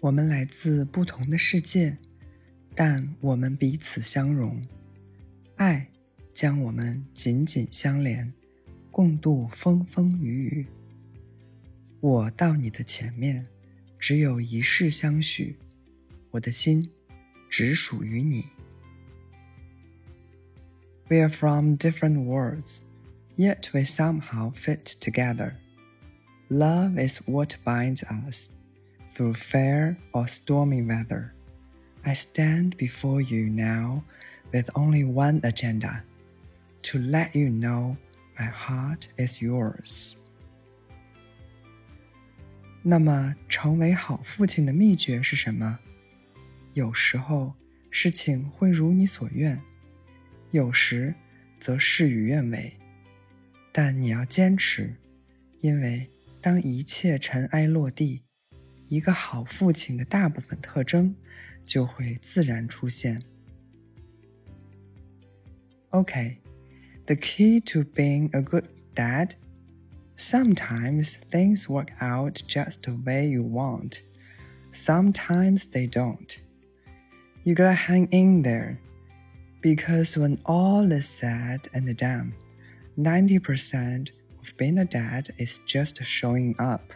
我们来自不同的世界，但我们彼此相融。爱将我们紧紧相连，共度风风雨雨。我到你的前面，只有一世相许。我的心只属于你。We are from different worlds, yet we somehow fit together. Love is what binds us through fair or stormy weather. I stand before you now with only one agenda to let you know my heart is yours. 那么，成为好父亲的秘诀是什么？有时候事情会如你所愿，有时则事与愿违。但你要坚持，因为当一切尘埃落地， 一个好父亲的大部分特征就会自然出现。Okay, the key to being a good dad. Sometimes things work out just the way you want. Sometimes they don't. You gotta hang in there. Because when all is said and done, 90% of being a dad is just showing up.